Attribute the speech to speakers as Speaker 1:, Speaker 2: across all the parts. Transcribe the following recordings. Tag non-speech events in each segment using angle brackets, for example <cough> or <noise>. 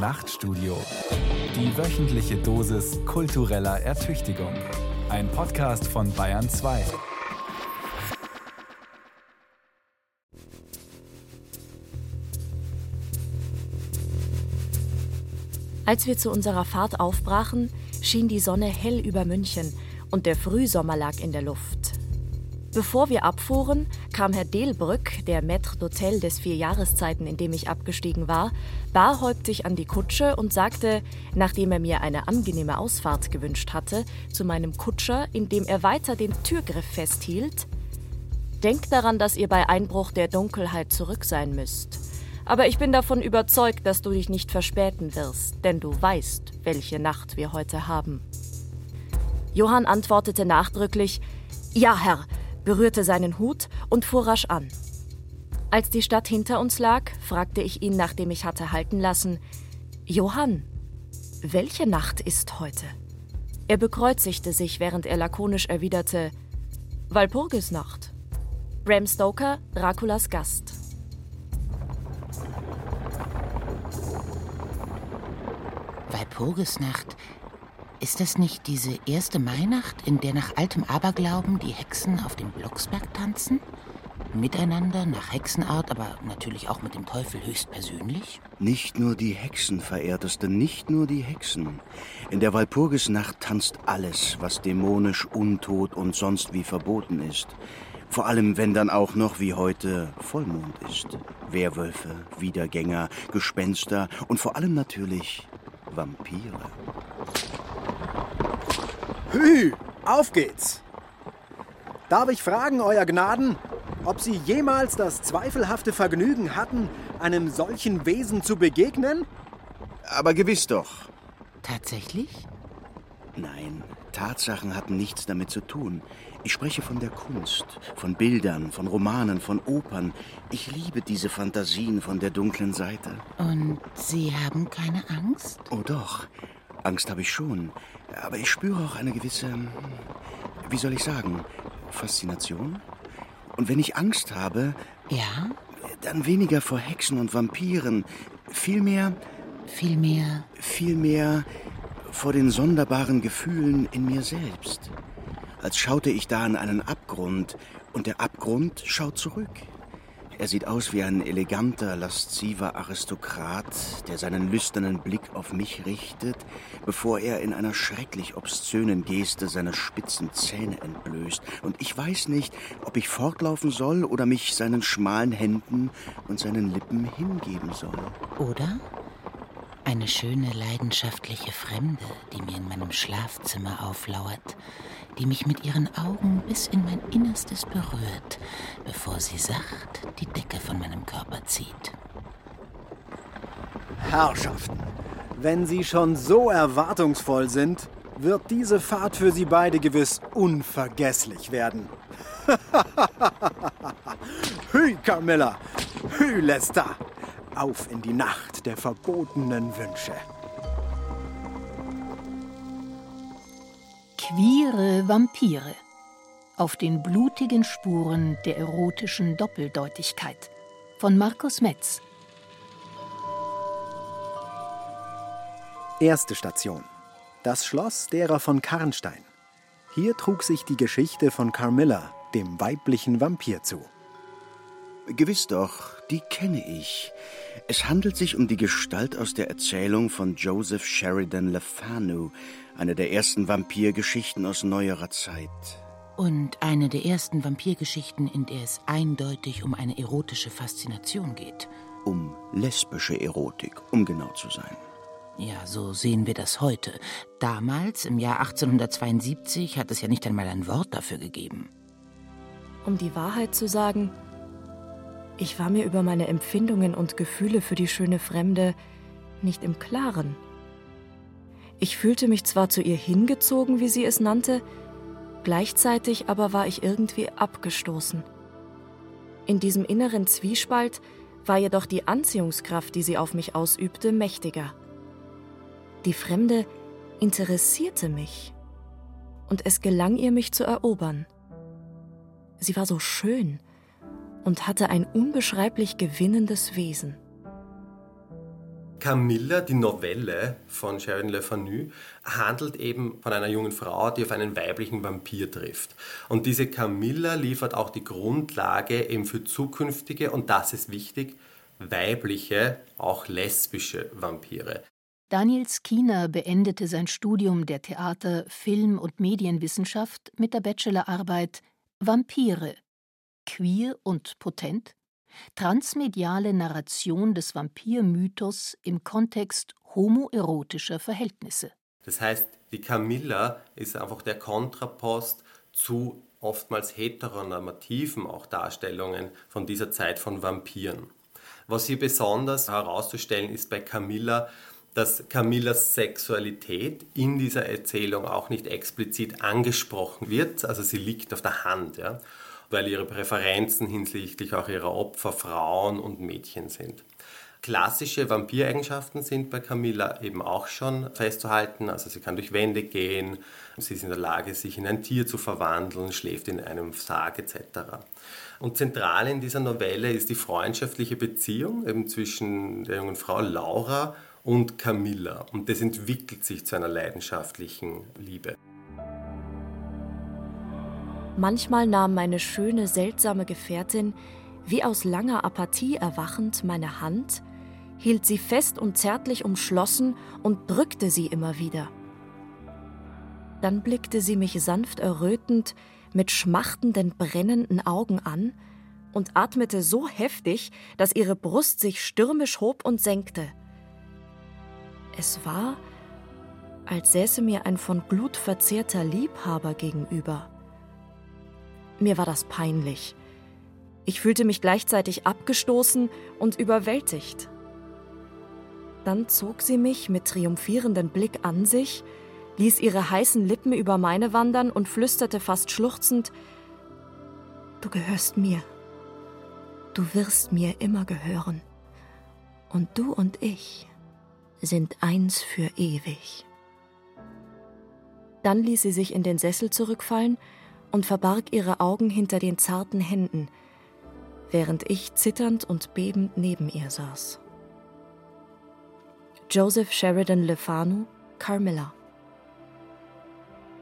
Speaker 1: Nachtstudio. Die wöchentliche Dosis kultureller Ertüchtigung. Ein Podcast von Bayern 2.
Speaker 2: Als wir zu unserer Fahrt aufbrachen, schien die Sonne hell über München und der Frühsommer lag in der Luft. Bevor wir abfuhren, kam Herr Delbrück, der Maître d'Hôtel des vier Jahreszeiten, in dem ich abgestiegen war, barhäuptig an die Kutsche und sagte, nachdem er mir eine angenehme Ausfahrt gewünscht hatte, zu meinem Kutscher, indem er weiter den Türgriff festhielt: Denkt daran, dass ihr bei Einbruch der Dunkelheit zurück sein müsst. Aber ich bin davon überzeugt, dass du dich nicht verspäten wirst, denn du weißt, welche Nacht wir heute haben. Johann antwortete nachdrücklich: Ja, Herr, berührte seinen Hut und fuhr rasch an. Als die Stadt hinter uns lag, fragte ich ihn, nachdem ich hatte halten lassen, Johann, welche Nacht ist heute? Er bekreuzigte sich, während er lakonisch erwiderte, Walpurgisnacht. Bram Stoker, Draculas Gast.
Speaker 3: Walpurgisnacht, ist das nicht diese erste Mainacht, in der nach altem Aberglauben die Hexen auf dem Blocksberg tanzen? Miteinander, nach Hexenart, aber natürlich auch mit dem Teufel höchstpersönlich?
Speaker 4: Nicht nur die Hexen, verehrteste, nicht nur die Hexen. In der Walpurgisnacht tanzt alles, was dämonisch, untot und sonst wie verboten ist. Vor allem, wenn dann auch noch wie heute Vollmond ist. Werwölfe, Wiedergänger, Gespenster und vor allem natürlich Vampire.
Speaker 5: Hü, auf geht's! Darf ich fragen, Euer Gnaden, ob Sie jemals das zweifelhafte Vergnügen hatten, einem solchen Wesen zu begegnen?
Speaker 4: Aber gewiss doch.
Speaker 3: Tatsächlich?
Speaker 4: Nein, Tatsachen hatten nichts damit zu tun. Ich spreche von der Kunst, von Bildern, von Romanen, von Opern. Ich liebe diese Fantasien von der dunklen Seite.
Speaker 3: Und Sie haben keine Angst?
Speaker 4: Oh doch, Angst habe ich schon. Aber ich spüre auch eine gewisse, wie soll ich sagen, Faszination. Und wenn ich Angst habe,
Speaker 3: Ja?
Speaker 4: dann weniger vor Hexen und Vampiren, vielmehr,
Speaker 3: Vielmehr.
Speaker 4: vielmehr vor den sonderbaren Gefühlen in mir selbst. Als schaute ich da an einen Abgrund und der Abgrund schaut zurück. Er sieht aus wie ein eleganter, lasziver Aristokrat, der seinen lüsternen Blick auf mich richtet, bevor er in einer schrecklich obszönen Geste seine spitzen Zähne entblößt. Und ich weiß nicht, ob ich fortlaufen soll oder mich seinen schmalen Händen und seinen Lippen hingeben soll.
Speaker 3: Oder? Eine schöne, leidenschaftliche Fremde, die mir in meinem Schlafzimmer auflauert, die mich mit ihren Augen bis in mein Innerstes berührt, bevor sie sacht die Decke von meinem Körper zieht.
Speaker 5: Herrschaften, wenn Sie schon so erwartungsvoll sind, wird diese Fahrt für Sie beide gewiss unvergesslich werden. <laughs> Hü, Carmilla! Hü, Lester! Auf in die Nacht der verbotenen Wünsche.
Speaker 6: Queere Vampire. Auf den blutigen Spuren der erotischen Doppeldeutigkeit. Von Markus Metz.
Speaker 5: Erste Station. Das Schloss derer von Karnstein. Hier trug sich die Geschichte von Carmilla, dem weiblichen Vampir, zu.
Speaker 4: Gewiss doch, die kenne ich. Es handelt sich um die Gestalt aus der Erzählung von Joseph Sheridan Le Fanu, eine der ersten Vampirgeschichten aus neuerer Zeit.
Speaker 3: Und eine der ersten Vampirgeschichten, in der es eindeutig um eine erotische Faszination geht.
Speaker 4: Um lesbische Erotik, um genau zu sein.
Speaker 3: Ja, so sehen wir das heute. Damals, im Jahr 1872, hat es ja nicht einmal ein Wort dafür gegeben.
Speaker 2: Um die Wahrheit zu sagen, ich war mir über meine Empfindungen und Gefühle für die schöne Fremde nicht im Klaren. Ich fühlte mich zwar zu ihr hingezogen, wie sie es nannte, gleichzeitig aber war ich irgendwie abgestoßen. In diesem inneren Zwiespalt war jedoch die Anziehungskraft, die sie auf mich ausübte, mächtiger. Die Fremde interessierte mich, und es gelang ihr, mich zu erobern. Sie war so schön und hatte ein unbeschreiblich gewinnendes Wesen.
Speaker 7: Camilla, die Novelle von Sharon Le Fanu, handelt eben von einer jungen Frau, die auf einen weiblichen Vampir trifft. Und diese Camilla liefert auch die Grundlage eben für zukünftige, und das ist wichtig, weibliche, auch lesbische Vampire.
Speaker 6: Daniel Skiner beendete sein Studium der Theater-, Film- und Medienwissenschaft mit der Bachelorarbeit Vampire. Queer und potent? Transmediale Narration des Vampirmythos im Kontext homoerotischer Verhältnisse.
Speaker 7: Das heißt, die Camilla ist einfach der Kontrapost zu oftmals heteronormativen auch Darstellungen von dieser Zeit von Vampiren. Was hier besonders herauszustellen ist bei Camilla, dass Camillas Sexualität in dieser Erzählung auch nicht explizit angesprochen wird, also sie liegt auf der Hand. Ja weil ihre Präferenzen hinsichtlich auch ihrer Opfer Frauen und Mädchen sind. Klassische Vampireigenschaften sind bei Camilla eben auch schon festzuhalten. Also sie kann durch Wände gehen, sie ist in der Lage, sich in ein Tier zu verwandeln, schläft in einem Sarg etc. Und zentral in dieser Novelle ist die freundschaftliche Beziehung eben zwischen der jungen Frau Laura und Camilla. Und das entwickelt sich zu einer leidenschaftlichen Liebe.
Speaker 2: Manchmal nahm meine schöne, seltsame Gefährtin, wie aus langer Apathie erwachend, meine Hand, hielt sie fest und zärtlich umschlossen und drückte sie immer wieder. Dann blickte sie mich sanft errötend, mit schmachtenden, brennenden Augen an und atmete so heftig, dass ihre Brust sich stürmisch hob und senkte. Es war, als säße mir ein von Glut verzehrter Liebhaber gegenüber. Mir war das peinlich. Ich fühlte mich gleichzeitig abgestoßen und überwältigt. Dann zog sie mich mit triumphierendem Blick an sich, ließ ihre heißen Lippen über meine wandern und flüsterte fast schluchzend Du gehörst mir. Du wirst mir immer gehören. Und du und ich sind eins für ewig. Dann ließ sie sich in den Sessel zurückfallen und verbarg ihre Augen hinter den zarten Händen, während ich zitternd und bebend neben ihr saß. Joseph Sheridan Le Fanu, Carmilla.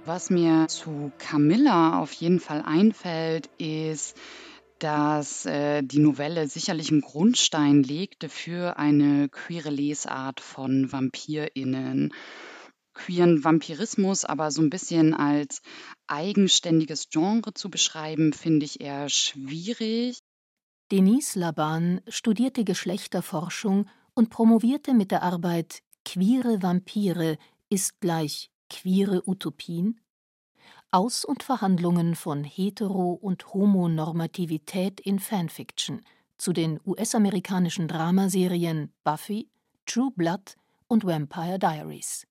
Speaker 8: Was mir zu Camilla auf jeden Fall einfällt, ist, dass äh, die Novelle sicherlich einen Grundstein legte für eine queere Lesart von VampirInnen queeren Vampirismus aber so ein bisschen als eigenständiges Genre zu beschreiben, finde ich eher schwierig.
Speaker 6: Denise Laban studierte Geschlechterforschung und promovierte mit der Arbeit Queere Vampire ist gleich queere Utopien? Aus- und Verhandlungen von Hetero- und Homonormativität in Fanfiction zu den US-amerikanischen Dramaserien Buffy, True Blood und Vampire Diaries.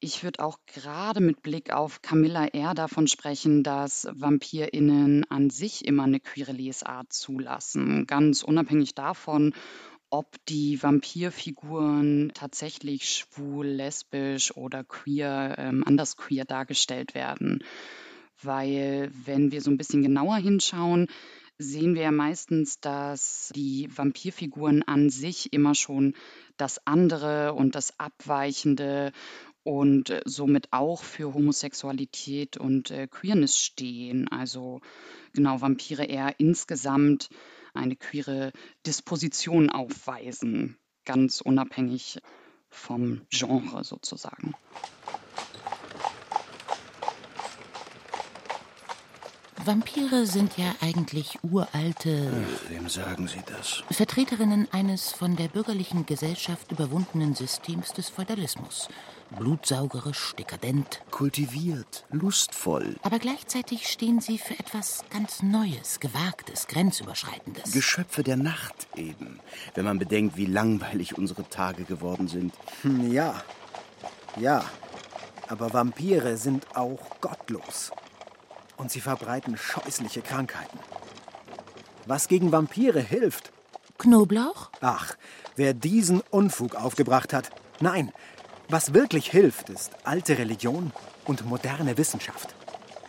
Speaker 8: Ich würde auch gerade mit Blick auf Camilla eher davon sprechen, dass VampirInnen an sich immer eine queere Lesart zulassen, ganz unabhängig davon, ob die Vampirfiguren tatsächlich schwul, lesbisch oder queer, ähm, anders queer dargestellt werden. Weil, wenn wir so ein bisschen genauer hinschauen, sehen wir ja meistens, dass die Vampirfiguren an sich immer schon das andere und das Abweichende und äh, somit auch für Homosexualität und äh, Queerness stehen. Also genau Vampire eher insgesamt eine queere Disposition aufweisen, ganz unabhängig vom Genre sozusagen.
Speaker 3: Vampire sind ja eigentlich uralte.
Speaker 4: Ach, wem sagen Sie das?
Speaker 3: Vertreterinnen eines von der bürgerlichen Gesellschaft überwundenen Systems des Feudalismus. Blutsaugerisch, dekadent.
Speaker 4: Kultiviert, lustvoll.
Speaker 3: Aber gleichzeitig stehen sie für etwas ganz Neues, Gewagtes, Grenzüberschreitendes.
Speaker 4: Geschöpfe der Nacht eben, wenn man bedenkt, wie langweilig unsere Tage geworden sind.
Speaker 5: Hm, ja, ja. Aber Vampire sind auch gottlos und sie verbreiten scheußliche Krankheiten. Was gegen Vampire hilft?
Speaker 3: Knoblauch?
Speaker 5: Ach, wer diesen Unfug aufgebracht hat. Nein, was wirklich hilft, ist alte Religion und moderne Wissenschaft.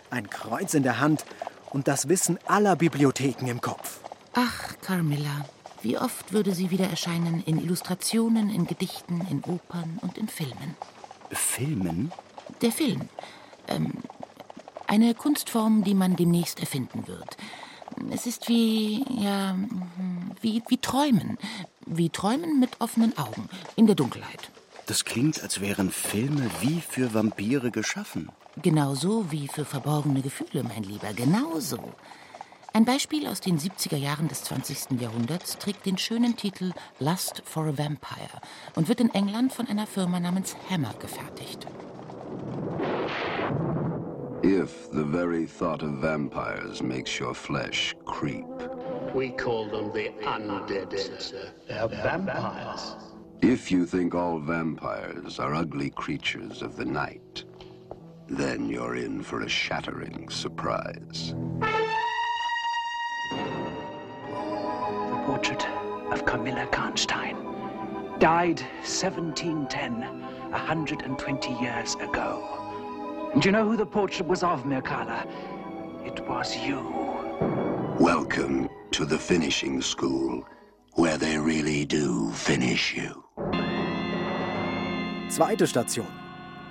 Speaker 5: Ein Kreuz in der Hand und das Wissen aller Bibliotheken im Kopf.
Speaker 3: Ach, Carmilla, Wie oft würde sie wieder erscheinen in Illustrationen, in Gedichten, in Opern und in Filmen?
Speaker 4: Filmen?
Speaker 3: Der Film. Ähm, eine Kunstform, die man demnächst erfinden wird. Es ist wie, ja, wie, wie Träumen. Wie Träumen mit offenen Augen, in der Dunkelheit.
Speaker 4: Das klingt, als wären Filme wie für Vampire geschaffen.
Speaker 3: Genauso wie für verborgene Gefühle, mein Lieber, genauso. Ein Beispiel aus den 70er Jahren des 20. Jahrhunderts trägt den schönen Titel Lust for a Vampire und wird in England von einer Firma namens Hammer gefertigt.
Speaker 9: If the very thought of vampires makes your flesh creep.
Speaker 10: We call them the undead, sir. They're vampires.
Speaker 9: If you think all vampires are ugly creatures of the night, then you're in for a shattering surprise.
Speaker 10: The portrait of Camilla Karnstein died 1710, 120 years ago. And you know who the portrait was of, Mirkala? It was you.
Speaker 9: Welcome to the finishing school, where they really do finish you.
Speaker 5: Zweite Station.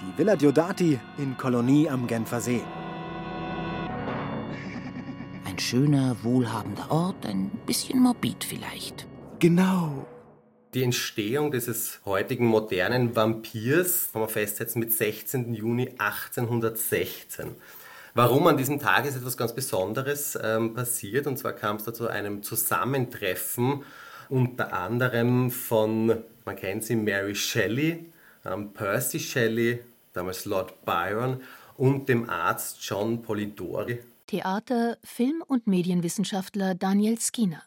Speaker 5: Die Villa Diodati in Kolonie am Genfer See.
Speaker 3: Ein schöner, wohlhabender Ort, ein bisschen morbid vielleicht.
Speaker 4: Genau.
Speaker 7: Die Entstehung dieses heutigen modernen Vampirs kann man festsetzen mit 16. Juni 1816. Warum an diesem Tag ist etwas ganz Besonderes ähm, passiert. Und zwar kam es da zu einem Zusammentreffen unter anderem von, man kennt sie, Mary Shelley, ähm, Percy Shelley, damals Lord Byron und dem Arzt John Polidori.
Speaker 6: Theater-, Film- und Medienwissenschaftler Daniel Skinner.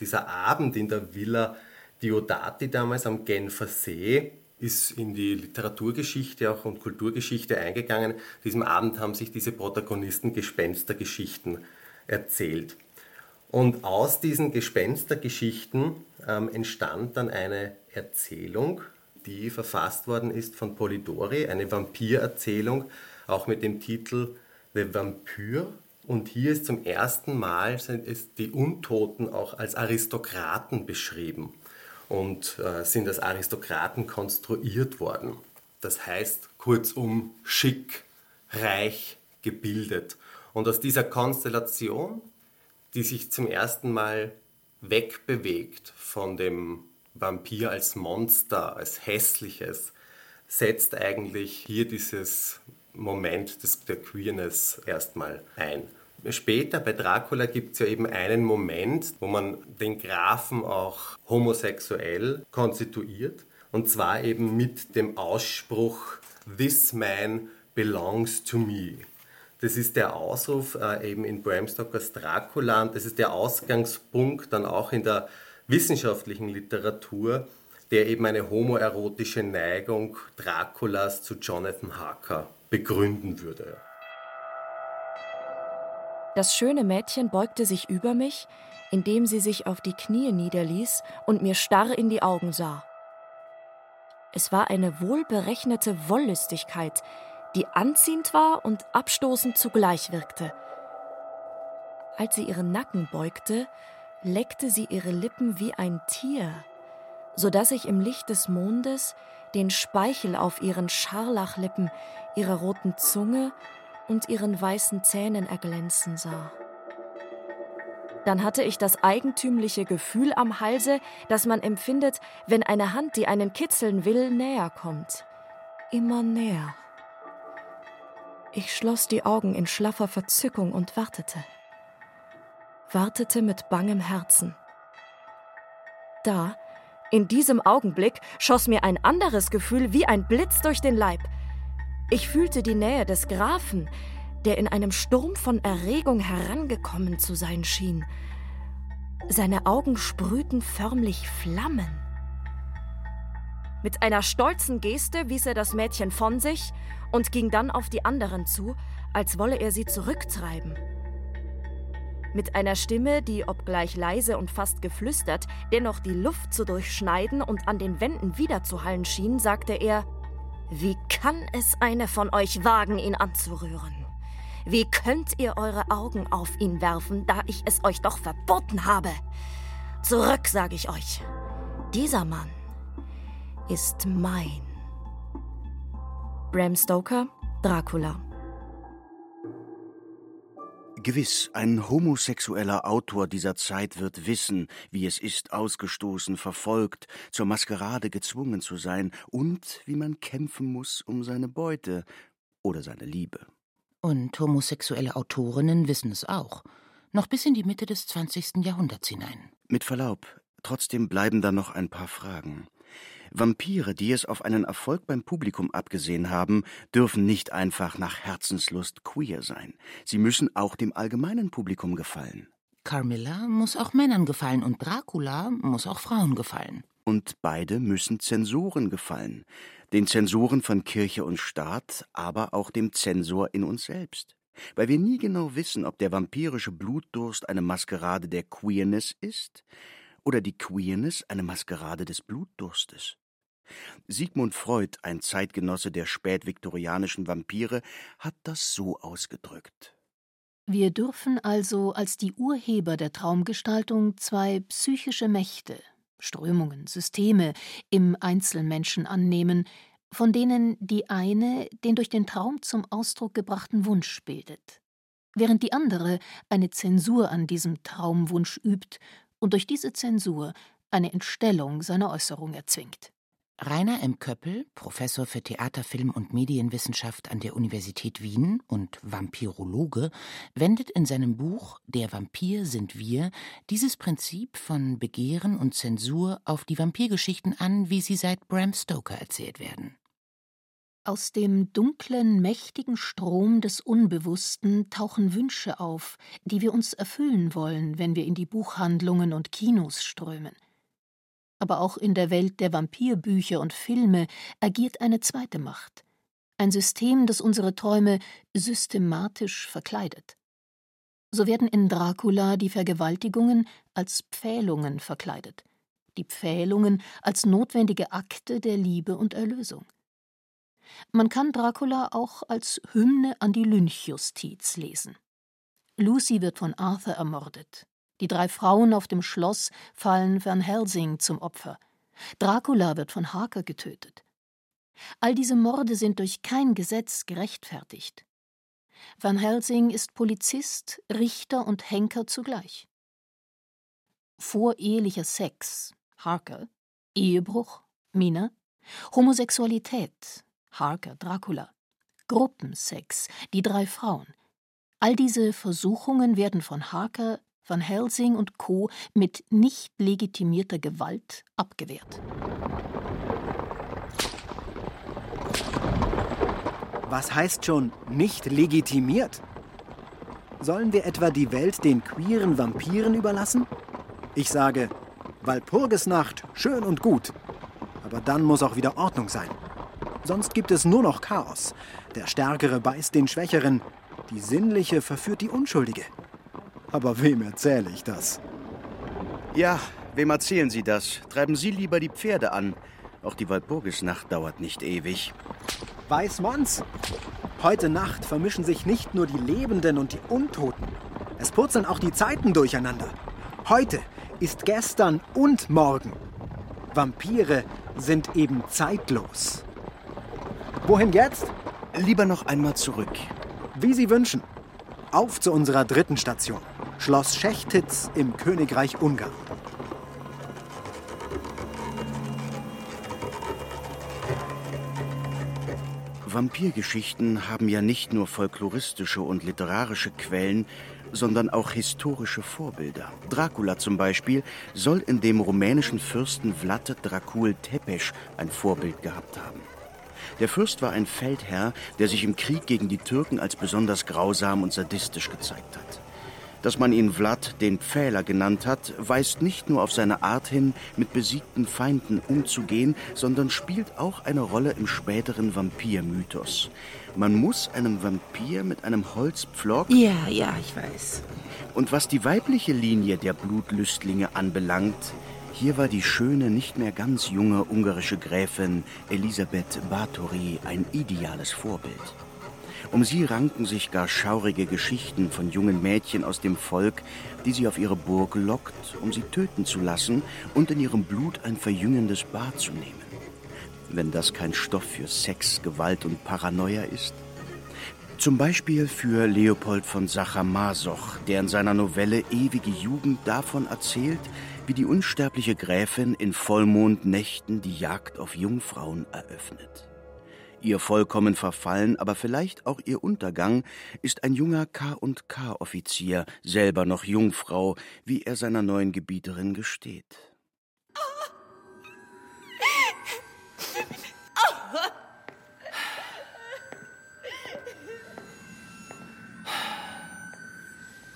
Speaker 7: Dieser Abend in der Villa Diodati damals am Genfer See ist in die Literaturgeschichte auch und Kulturgeschichte eingegangen. Diesem Abend haben sich diese Protagonisten Gespenstergeschichten erzählt. Und aus diesen Gespenstergeschichten ähm, entstand dann eine Erzählung, die verfasst worden ist von Polidori, eine Vampirerzählung, auch mit dem Titel The Vampire. Und hier ist zum ersten Mal sind die Untoten auch als Aristokraten beschrieben und äh, sind als Aristokraten konstruiert worden. Das heißt kurzum schick, reich, gebildet. Und aus dieser Konstellation, die sich zum ersten Mal wegbewegt von dem Vampir als Monster, als hässliches, setzt eigentlich hier dieses Moment des, der Queerness erstmal ein. Später bei Dracula gibt es ja eben einen Moment, wo man den Grafen auch homosexuell konstituiert. Und zwar eben mit dem Ausspruch This man belongs to me. Das ist der Ausruf äh, eben in Bram Stokers Dracula und das ist der Ausgangspunkt dann auch in der wissenschaftlichen Literatur, der eben eine homoerotische Neigung Draculas zu Jonathan Harker begründen würde.
Speaker 2: Das schöne Mädchen beugte sich über mich, indem sie sich auf die Knie niederließ und mir starr in die Augen sah. Es war eine wohlberechnete Wollüstigkeit, die anziehend war und abstoßend zugleich wirkte. Als sie ihren Nacken beugte, leckte sie ihre Lippen wie ein Tier, so dass ich im Licht des Mondes den Speichel auf ihren Scharlachlippen, ihrer roten Zunge und ihren weißen Zähnen erglänzen sah. Dann hatte ich das eigentümliche Gefühl am Halse, das man empfindet, wenn eine Hand, die einen kitzeln will, näher kommt. Immer näher. Ich schloss die Augen in schlaffer Verzückung und wartete. Wartete mit bangem Herzen. Da, in diesem Augenblick, schoss mir ein anderes Gefühl wie ein Blitz durch den Leib – ich fühlte die Nähe des Grafen, der in einem Sturm von Erregung herangekommen zu sein schien. Seine Augen sprühten förmlich Flammen. Mit einer stolzen Geste wies er das Mädchen von sich und ging dann auf die anderen zu, als wolle er sie zurücktreiben. Mit einer Stimme, die, obgleich leise und fast geflüstert, dennoch die Luft zu durchschneiden und an den Wänden wiederzuhallen schien, sagte er wie kann es eine von euch wagen, ihn anzurühren? Wie könnt ihr eure Augen auf ihn werfen, da ich es euch doch verboten habe? Zurück, sage ich euch. Dieser Mann ist mein. Bram Stoker, Dracula.
Speaker 4: Gewiss, ein homosexueller Autor dieser Zeit wird wissen, wie es ist, ausgestoßen, verfolgt, zur Maskerade gezwungen zu sein und wie man kämpfen muss um seine Beute oder seine Liebe.
Speaker 3: Und homosexuelle Autorinnen wissen es auch. Noch bis in die Mitte des 20. Jahrhunderts hinein.
Speaker 4: Mit Verlaub, trotzdem bleiben da noch ein paar Fragen. Vampire, die es auf einen Erfolg beim Publikum abgesehen haben, dürfen nicht einfach nach Herzenslust queer sein. Sie müssen auch dem allgemeinen Publikum gefallen.
Speaker 3: Carmilla muss auch Männern gefallen und Dracula muss auch Frauen gefallen.
Speaker 4: Und beide müssen Zensoren gefallen. Den Zensoren von Kirche und Staat, aber auch dem Zensor in uns selbst. Weil wir nie genau wissen, ob der vampirische Blutdurst eine Maskerade der Queerness ist oder die Queerness eine Maskerade des Blutdurstes. Sigmund Freud, ein Zeitgenosse der spätviktorianischen Vampire, hat das so ausgedrückt.
Speaker 6: Wir dürfen also als die Urheber der Traumgestaltung zwei psychische Mächte, Strömungen, Systeme im Einzelmenschen annehmen, von denen die eine den durch den Traum zum Ausdruck gebrachten Wunsch bildet, während die andere eine Zensur an diesem Traumwunsch übt und durch diese Zensur eine Entstellung seiner Äußerung erzwingt.
Speaker 3: Rainer M. Köppel, Professor für Theater, Film und Medienwissenschaft an der Universität Wien und Vampirologe, wendet in seinem Buch Der Vampir sind wir dieses Prinzip von Begehren und Zensur auf die Vampirgeschichten an, wie sie seit Bram Stoker erzählt werden.
Speaker 6: Aus dem dunklen, mächtigen Strom des Unbewussten tauchen Wünsche auf, die wir uns erfüllen wollen, wenn wir in die Buchhandlungen und Kinos strömen aber auch in der Welt der Vampirbücher und Filme agiert eine zweite Macht, ein System, das unsere Träume systematisch verkleidet. So werden in Dracula die Vergewaltigungen als Pfählungen verkleidet, die Pfählungen als notwendige Akte der Liebe und Erlösung. Man kann Dracula auch als Hymne an die Lynchjustiz lesen. Lucy wird von Arthur ermordet, die drei Frauen auf dem Schloss fallen Van Helsing zum Opfer. Dracula wird von Harker getötet. All diese Morde sind durch kein Gesetz gerechtfertigt. Van Helsing ist Polizist, Richter und Henker zugleich. Vorehelicher Sex, Harker, Ehebruch, Mina, Homosexualität, Harker, Dracula, Gruppensex, die drei Frauen. All diese Versuchungen werden von Harker Van Helsing und Co. mit nicht legitimierter Gewalt abgewehrt.
Speaker 5: Was heißt schon nicht legitimiert? Sollen wir etwa die Welt den queeren Vampiren überlassen? Ich sage, Walpurgisnacht, schön und gut. Aber dann muss auch wieder Ordnung sein. Sonst gibt es nur noch Chaos. Der Stärkere beißt den Schwächeren, die Sinnliche verführt die Unschuldige. Aber wem erzähle ich das?
Speaker 4: Ja, wem erzählen Sie das? Treiben Sie lieber die Pferde an. Auch die Walpurgisnacht dauert nicht ewig.
Speaker 5: Weiß man's? Heute Nacht vermischen sich nicht nur die Lebenden und die Untoten. Es purzeln auch die Zeiten durcheinander. Heute ist gestern und morgen. Vampire sind eben zeitlos. Wohin jetzt?
Speaker 4: Lieber noch einmal zurück.
Speaker 5: Wie Sie wünschen. Auf zu unserer dritten Station. Schloss Schechtitz im Königreich Ungarn.
Speaker 4: Vampirgeschichten haben ja nicht nur folkloristische und literarische Quellen, sondern auch historische Vorbilder. Dracula zum Beispiel soll in dem rumänischen Fürsten Vlad Dracul Tepes ein Vorbild gehabt haben. Der Fürst war ein Feldherr, der sich im Krieg gegen die Türken als besonders grausam und sadistisch gezeigt hat. Dass man ihn Vlad den Pfähler genannt hat, weist nicht nur auf seine Art hin, mit besiegten Feinden umzugehen, sondern spielt auch eine Rolle im späteren Vampirmythos. Man muss einem Vampir mit einem Holzpflock.
Speaker 3: Ja, ja, ich weiß.
Speaker 4: Und was die weibliche Linie der Blutlüstlinge anbelangt, hier war die schöne, nicht mehr ganz junge ungarische Gräfin Elisabeth Báthory ein ideales Vorbild. Um sie ranken sich gar schaurige Geschichten von jungen Mädchen aus dem Volk, die sie auf ihre Burg lockt, um sie töten zu lassen und in ihrem Blut ein verjüngendes Bad zu nehmen. Wenn das kein Stoff für Sex, Gewalt und Paranoia ist? Zum Beispiel für Leopold von Sacher-Masoch, der in seiner Novelle Ewige Jugend davon erzählt, wie die unsterbliche Gräfin in Vollmondnächten die Jagd auf Jungfrauen eröffnet. Ihr vollkommen Verfallen, aber vielleicht auch ihr Untergang ist ein junger K&K-Offizier, selber noch Jungfrau, wie er seiner neuen Gebieterin gesteht.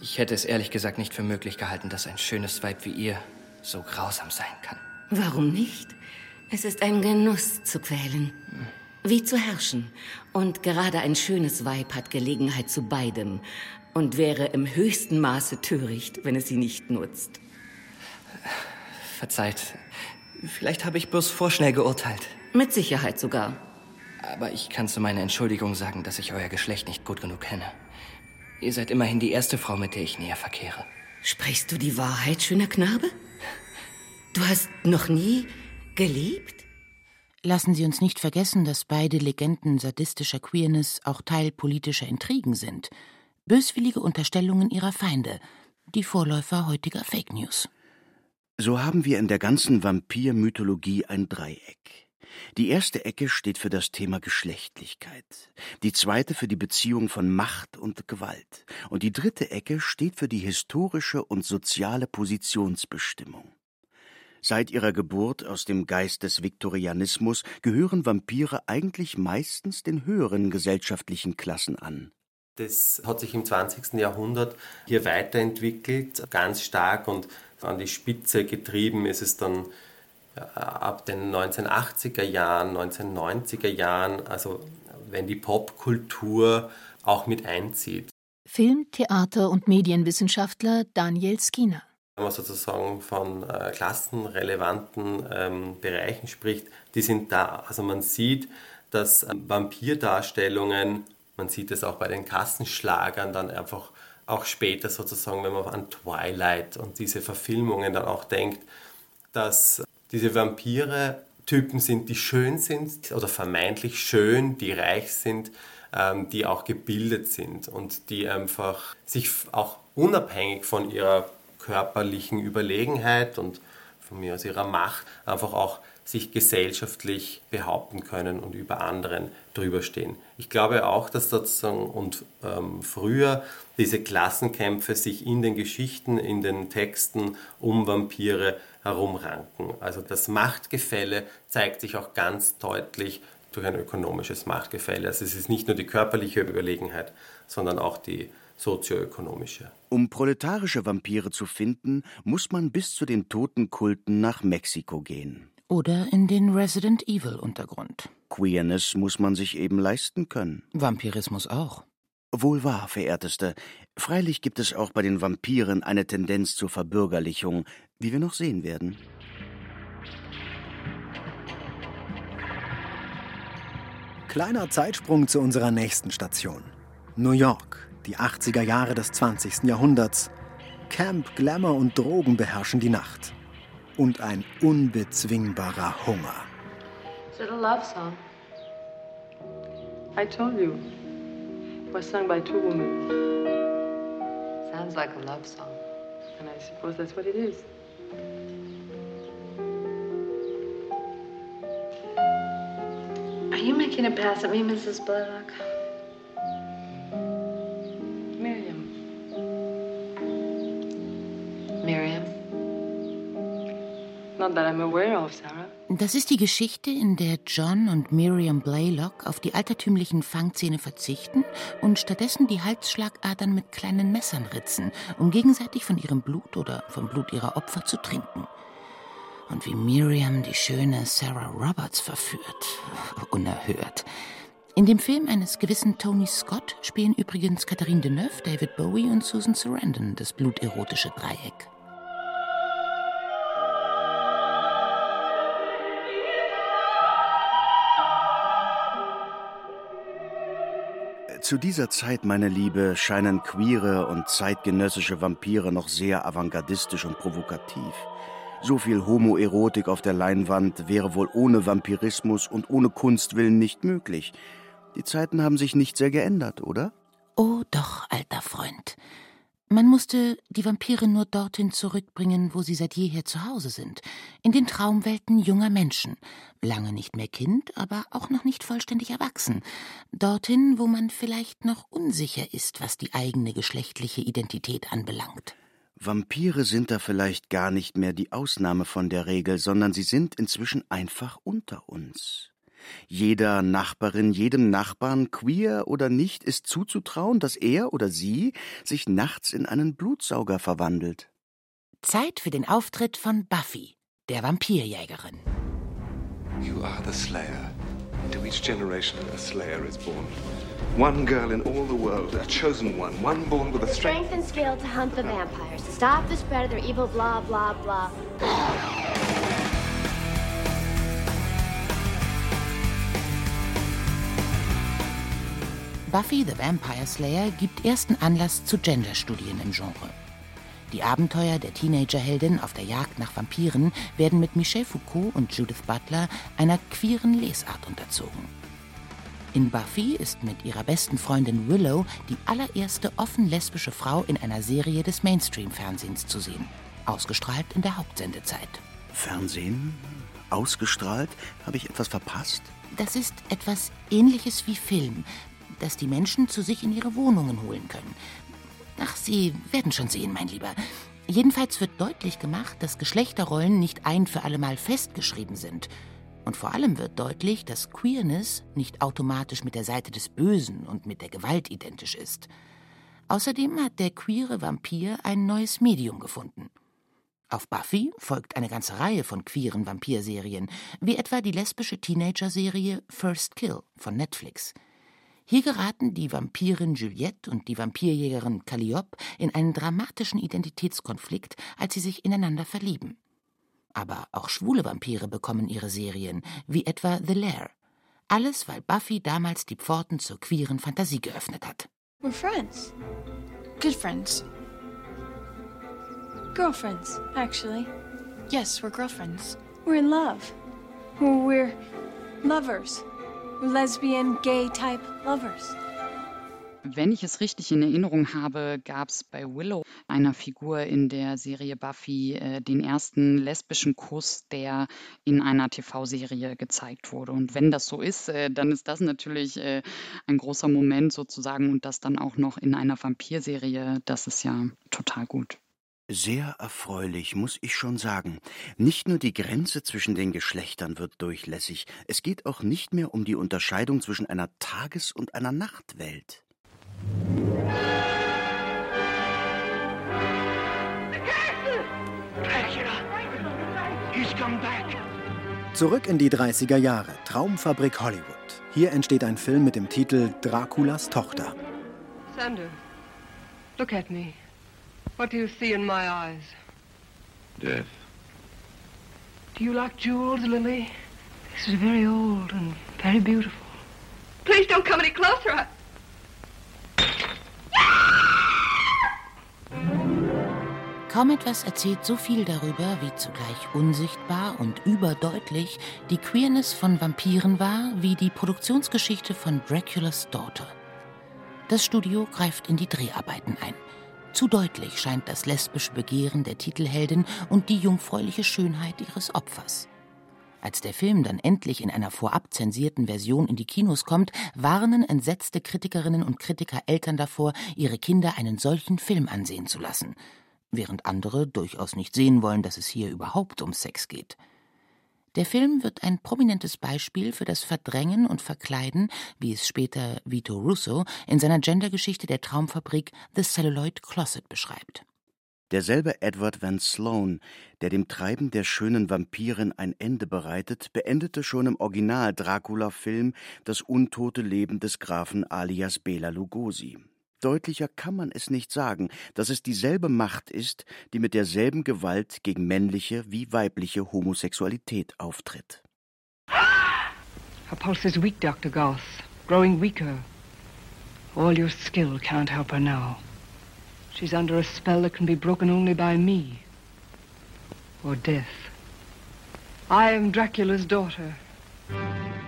Speaker 11: Ich hätte es ehrlich gesagt nicht für möglich gehalten, dass ein schönes Weib wie ihr so grausam sein kann.
Speaker 12: Warum nicht? Es ist ein Genuss zu quälen. Wie zu herrschen. Und gerade ein schönes Weib hat Gelegenheit zu beidem und wäre im höchsten Maße töricht, wenn es sie nicht nutzt.
Speaker 11: Verzeiht, vielleicht habe ich bloß vorschnell geurteilt.
Speaker 12: Mit Sicherheit sogar.
Speaker 11: Aber ich kann zu meiner Entschuldigung sagen, dass ich euer Geschlecht nicht gut genug kenne. Ihr seid immerhin die erste Frau, mit der ich näher verkehre.
Speaker 12: Sprichst du die Wahrheit, schöner Knabe? Du hast noch nie geliebt?
Speaker 3: Lassen Sie uns nicht vergessen, dass beide Legenden sadistischer Queerness auch Teil politischer Intrigen sind. Böswillige Unterstellungen ihrer Feinde, die Vorläufer heutiger Fake News.
Speaker 4: So haben wir in der ganzen Vampirmythologie ein Dreieck. Die erste Ecke steht für das Thema Geschlechtlichkeit, die zweite für die Beziehung von Macht und Gewalt und die dritte Ecke steht für die historische und soziale Positionsbestimmung. Seit ihrer Geburt aus dem Geist des Viktorianismus gehören Vampire eigentlich meistens den höheren gesellschaftlichen Klassen an.
Speaker 7: Das hat sich im 20. Jahrhundert hier weiterentwickelt, ganz stark und an die Spitze getrieben ist es dann ab den 1980er Jahren, 1990er Jahren, also wenn die Popkultur auch mit einzieht.
Speaker 6: Film-, Theater- und Medienwissenschaftler Daniel Skinner.
Speaker 7: Wenn man sozusagen von äh, klassenrelevanten ähm, Bereichen spricht, die sind da. Also man sieht, dass ähm, Vampirdarstellungen, man sieht es auch bei den Kassenschlagern dann einfach auch später sozusagen, wenn man an Twilight und diese Verfilmungen dann auch denkt, dass diese Vampire Typen sind, die schön sind oder vermeintlich schön, die reich sind, ähm, die auch gebildet sind und die einfach sich auch unabhängig von ihrer körperlichen Überlegenheit und von mir aus ihrer Macht einfach auch sich gesellschaftlich behaupten können und über anderen drüber stehen. Ich glaube auch, dass sozusagen und ähm, früher diese Klassenkämpfe sich in den Geschichten, in den Texten um Vampire herumranken. Also das Machtgefälle zeigt sich auch ganz deutlich durch ein ökonomisches Machtgefälle. Also es ist nicht nur die körperliche Überlegenheit, sondern auch die sozioökonomische.
Speaker 4: Um proletarische Vampire zu finden, muss man bis zu den Totenkulten nach Mexiko gehen.
Speaker 3: Oder in den Resident Evil Untergrund.
Speaker 4: Queerness muss man sich eben leisten können.
Speaker 3: Vampirismus auch.
Speaker 4: Wohl wahr, verehrteste. Freilich gibt es auch bei den Vampiren eine Tendenz zur Verbürgerlichung, wie wir noch sehen werden.
Speaker 5: Kleiner Zeitsprung zu unserer nächsten Station. New York, die 80er Jahre des 20. Jahrhunderts. Camp, Glamour und Drogen beherrschen die Nacht. Und ein unbezwingbarer Hunger.
Speaker 13: Is it a love song? I told you. It was sung by two women. Sounds like a love song. And I suppose that's what it is. Are you making a pass at me, Mrs. Blaylock?
Speaker 3: Das ist die Geschichte, in der John und Miriam Blaylock auf die altertümlichen Fangzähne verzichten und stattdessen die Halsschlagadern mit kleinen Messern ritzen, um gegenseitig von ihrem Blut oder vom Blut ihrer Opfer zu trinken. Und wie Miriam die schöne Sarah Roberts verführt. <laughs> Unerhört. In dem Film eines gewissen Tony Scott spielen übrigens Catherine Deneuve, David Bowie und Susan Sarandon das bluterotische Dreieck.
Speaker 4: Zu dieser Zeit, meine Liebe, scheinen queere und zeitgenössische Vampire noch sehr avantgardistisch und provokativ. So viel Homoerotik auf der Leinwand wäre wohl ohne Vampirismus und ohne Kunstwillen nicht möglich. Die Zeiten haben sich nicht sehr geändert, oder?
Speaker 3: Oh doch, alter Freund. Man musste die Vampire nur dorthin zurückbringen, wo sie seit jeher zu Hause sind, in den Traumwelten junger Menschen, lange nicht mehr Kind, aber auch noch nicht vollständig erwachsen, dorthin, wo man vielleicht noch unsicher ist, was die eigene geschlechtliche Identität anbelangt.
Speaker 4: Vampire sind da vielleicht gar nicht mehr die Ausnahme von der Regel, sondern sie sind inzwischen einfach unter uns. Jeder Nachbarin, jedem Nachbarn, queer oder nicht, ist zuzutrauen, dass er oder sie sich nachts in einen Blutsauger verwandelt.
Speaker 3: Zeit für den Auftritt von Buffy, der Vampirjägerin.
Speaker 14: You are the Slayer. Into each generation a Slayer is born. One girl in all the world, a chosen one, one born with a strength,
Speaker 15: strength and skill to hunt the vampires, to stop the spread of their evil blah blah blah.
Speaker 3: Buffy the Vampire Slayer gibt ersten Anlass zu Genderstudien im Genre. Die Abenteuer der Teenagerheldin auf der Jagd nach Vampiren werden mit Michel Foucault und Judith Butler einer queeren Lesart unterzogen. In Buffy ist mit ihrer besten Freundin Willow die allererste offen lesbische Frau in einer Serie des Mainstream-Fernsehens zu sehen, ausgestrahlt in der Hauptsendezeit.
Speaker 4: Fernsehen? Ausgestrahlt? Habe ich etwas verpasst?
Speaker 3: Das ist etwas Ähnliches wie Film, das die Menschen zu sich in ihre Wohnungen holen können. Ach, Sie werden schon sehen, mein Lieber. Jedenfalls wird deutlich gemacht, dass Geschlechterrollen nicht ein für allemal festgeschrieben sind. Und vor allem wird deutlich, dass Queerness nicht automatisch mit der Seite des Bösen und mit der Gewalt identisch ist. Außerdem hat der queere Vampir ein neues Medium gefunden. Auf Buffy folgt eine ganze Reihe von queeren Vampirserien, wie etwa die lesbische Teenager-Serie First Kill von Netflix. Hier geraten die Vampirin Juliette und die Vampirjägerin Calliope in einen dramatischen Identitätskonflikt, als sie sich ineinander verlieben. Aber auch schwule Vampire bekommen ihre Serien, wie etwa The Lair. Alles, weil Buffy damals die Pforten zur queeren Fantasie geöffnet hat.
Speaker 16: We're friends. Good friends. Girlfriends, actually. Yes, we're girlfriends. We're in love. We're lovers. Lesbian, gay type lovers.
Speaker 8: Wenn ich es richtig in Erinnerung habe, gab es bei Willow, einer Figur in der Serie Buffy, äh, den ersten lesbischen Kuss, der in einer TV-Serie gezeigt wurde. Und wenn das so ist, äh, dann ist das natürlich äh, ein großer Moment sozusagen und das dann auch noch in einer Vampirserie, das ist ja total gut.
Speaker 4: Sehr erfreulich, muss ich schon sagen. Nicht nur die Grenze zwischen den Geschlechtern wird durchlässig, es geht auch nicht mehr um die Unterscheidung zwischen einer Tages- und einer Nachtwelt.
Speaker 5: Zurück in die 30er Jahre, Traumfabrik Hollywood. Hier entsteht ein Film mit dem Titel Draculas Tochter.
Speaker 13: Sander, look at me. What do you see in my eyes?
Speaker 14: Death.
Speaker 13: Do you like jewels, Lily? This is very old and very beautiful. Please don't come any closer. I...
Speaker 3: Kaum etwas erzählt so viel darüber, wie zugleich unsichtbar und überdeutlich die Queerness von Vampiren war, wie die Produktionsgeschichte von Dracula's Daughter. Das Studio greift in die Dreharbeiten ein. Zu deutlich scheint das lesbische Begehren der Titelheldin und die jungfräuliche Schönheit ihres Opfers. Als der Film dann endlich in einer vorab zensierten Version in die Kinos kommt, warnen entsetzte Kritikerinnen und Kritiker Eltern davor, ihre Kinder einen solchen Film ansehen zu lassen, während andere durchaus nicht sehen wollen, dass es hier überhaupt um Sex geht. Der Film wird ein prominentes Beispiel für das Verdrängen und Verkleiden, wie es später Vito Russo in seiner Gendergeschichte der Traumfabrik The Celluloid Closet beschreibt.
Speaker 4: Derselbe Edward Van Sloan, der dem Treiben der schönen Vampirin ein Ende bereitet, beendete schon im Original Dracula-Film das untote Leben des Grafen alias Bela Lugosi. Deutlicher kann man es nicht sagen, dass es dieselbe Macht ist, die mit derselben Gewalt gegen männliche wie weibliche Homosexualität auftritt.
Speaker 13: Her pulse is weak, Dr. Goss. Growing weaker.
Speaker 10: All your skill can't help her now. She's under a spell that can be broken only by me. Or death. I am Dracula's daughter.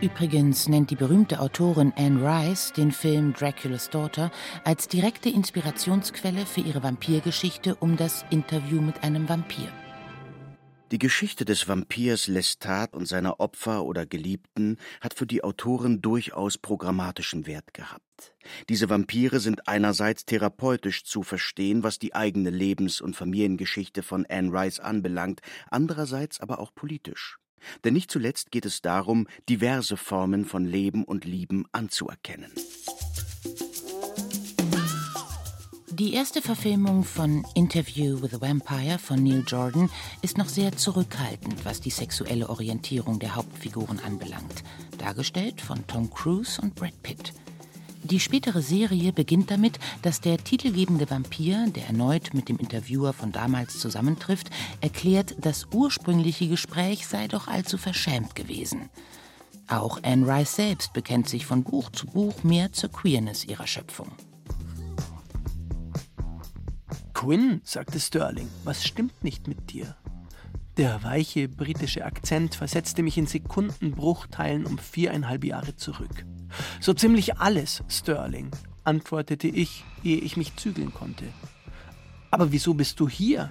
Speaker 3: Übrigens nennt die berühmte Autorin Anne Rice den Film Dracula's Daughter als direkte Inspirationsquelle für ihre Vampirgeschichte um das Interview mit einem Vampir.
Speaker 4: Die Geschichte des Vampirs Lestat und seiner Opfer oder Geliebten hat für die Autoren durchaus programmatischen Wert gehabt. Diese Vampire sind einerseits therapeutisch zu verstehen, was die eigene Lebens- und Familiengeschichte von Anne Rice anbelangt, andererseits aber auch politisch. Denn nicht zuletzt geht es darum, diverse Formen von Leben und Lieben anzuerkennen.
Speaker 3: Die erste Verfilmung von Interview with a Vampire von Neil Jordan ist noch sehr zurückhaltend, was die sexuelle Orientierung der Hauptfiguren anbelangt, dargestellt von Tom Cruise und Brad Pitt. Die spätere Serie beginnt damit, dass der titelgebende Vampir, der erneut mit dem Interviewer von damals zusammentrifft, erklärt, das ursprüngliche Gespräch sei doch allzu verschämt gewesen. Auch Anne Rice selbst bekennt sich von Buch zu Buch mehr zur Queerness ihrer Schöpfung.
Speaker 17: Quinn, sagte Sterling, was stimmt nicht mit dir? Der weiche britische Akzent versetzte mich in Sekundenbruchteilen um viereinhalb Jahre zurück. So ziemlich alles, Sterling, antwortete ich, ehe ich mich zügeln konnte. Aber wieso bist du hier?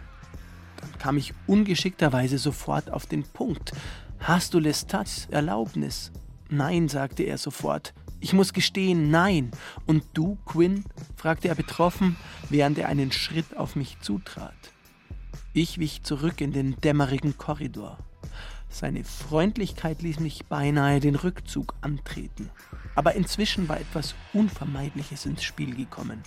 Speaker 17: Dann kam ich ungeschickterweise sofort auf den Punkt. Hast du Lestats Erlaubnis? Nein, sagte er sofort. Ich muss gestehen, nein. Und du, Quinn? fragte er betroffen, während er einen Schritt auf mich zutrat. Ich wich zurück in den dämmerigen Korridor. Seine Freundlichkeit ließ mich beinahe den Rückzug antreten. Aber inzwischen war etwas Unvermeidliches ins Spiel gekommen.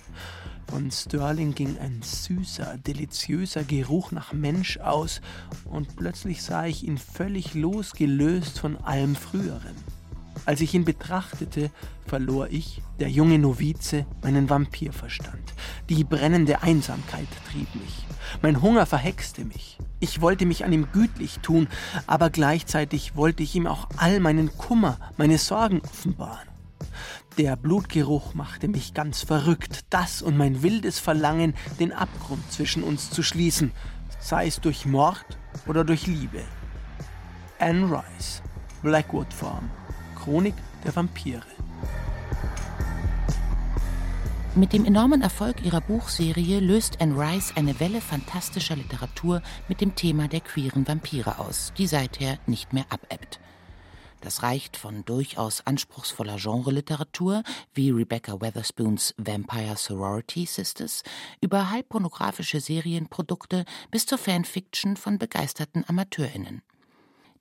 Speaker 17: Von Sterling ging ein süßer, deliziöser Geruch nach Mensch aus, und plötzlich sah ich ihn völlig losgelöst von allem Früheren. Als ich ihn betrachtete, verlor ich, der junge Novize, meinen Vampirverstand. Die brennende Einsamkeit trieb mich. Mein Hunger verhexte mich. Ich wollte mich an ihm gütlich tun, aber gleichzeitig wollte ich ihm auch all meinen Kummer, meine Sorgen offenbaren. Der Blutgeruch machte mich ganz verrückt, das und mein wildes Verlangen, den Abgrund zwischen uns zu schließen, sei es durch Mord oder durch Liebe. Anne Rice, Blackwood Farm, Chronik der Vampire.
Speaker 3: Mit dem enormen Erfolg ihrer Buchserie löst Anne Rice eine Welle fantastischer Literatur mit dem Thema der queeren Vampire aus, die seither nicht mehr abebbt. Das reicht von durchaus anspruchsvoller Genreliteratur wie Rebecca Weatherspoons Vampire Sorority Sisters über halbpornografische Serienprodukte bis zur Fanfiction von begeisterten AmateurInnen.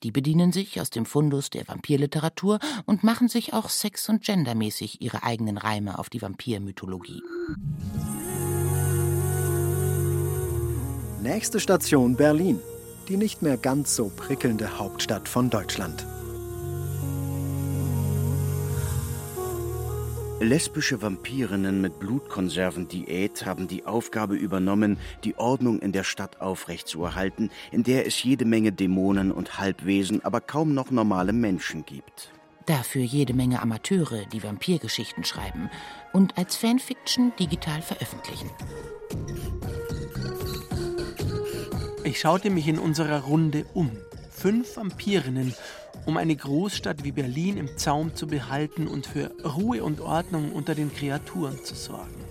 Speaker 3: Die bedienen sich aus dem Fundus der Vampirliteratur und machen sich auch sex- und gendermäßig ihre eigenen Reime auf die Vampirmythologie.
Speaker 5: Nächste Station Berlin, die nicht mehr ganz so prickelnde Hauptstadt von Deutschland.
Speaker 4: Lesbische Vampirinnen mit Blutkonservendiät haben die Aufgabe übernommen, die Ordnung in der Stadt aufrechtzuerhalten, in der es jede Menge Dämonen und Halbwesen, aber kaum noch normale Menschen gibt.
Speaker 3: Dafür jede Menge Amateure, die Vampirgeschichten schreiben und als Fanfiction digital veröffentlichen.
Speaker 17: Ich schaute mich in unserer Runde um. Fünf Vampirinnen um eine Großstadt wie Berlin im Zaum zu behalten und für Ruhe und Ordnung unter den Kreaturen zu sorgen.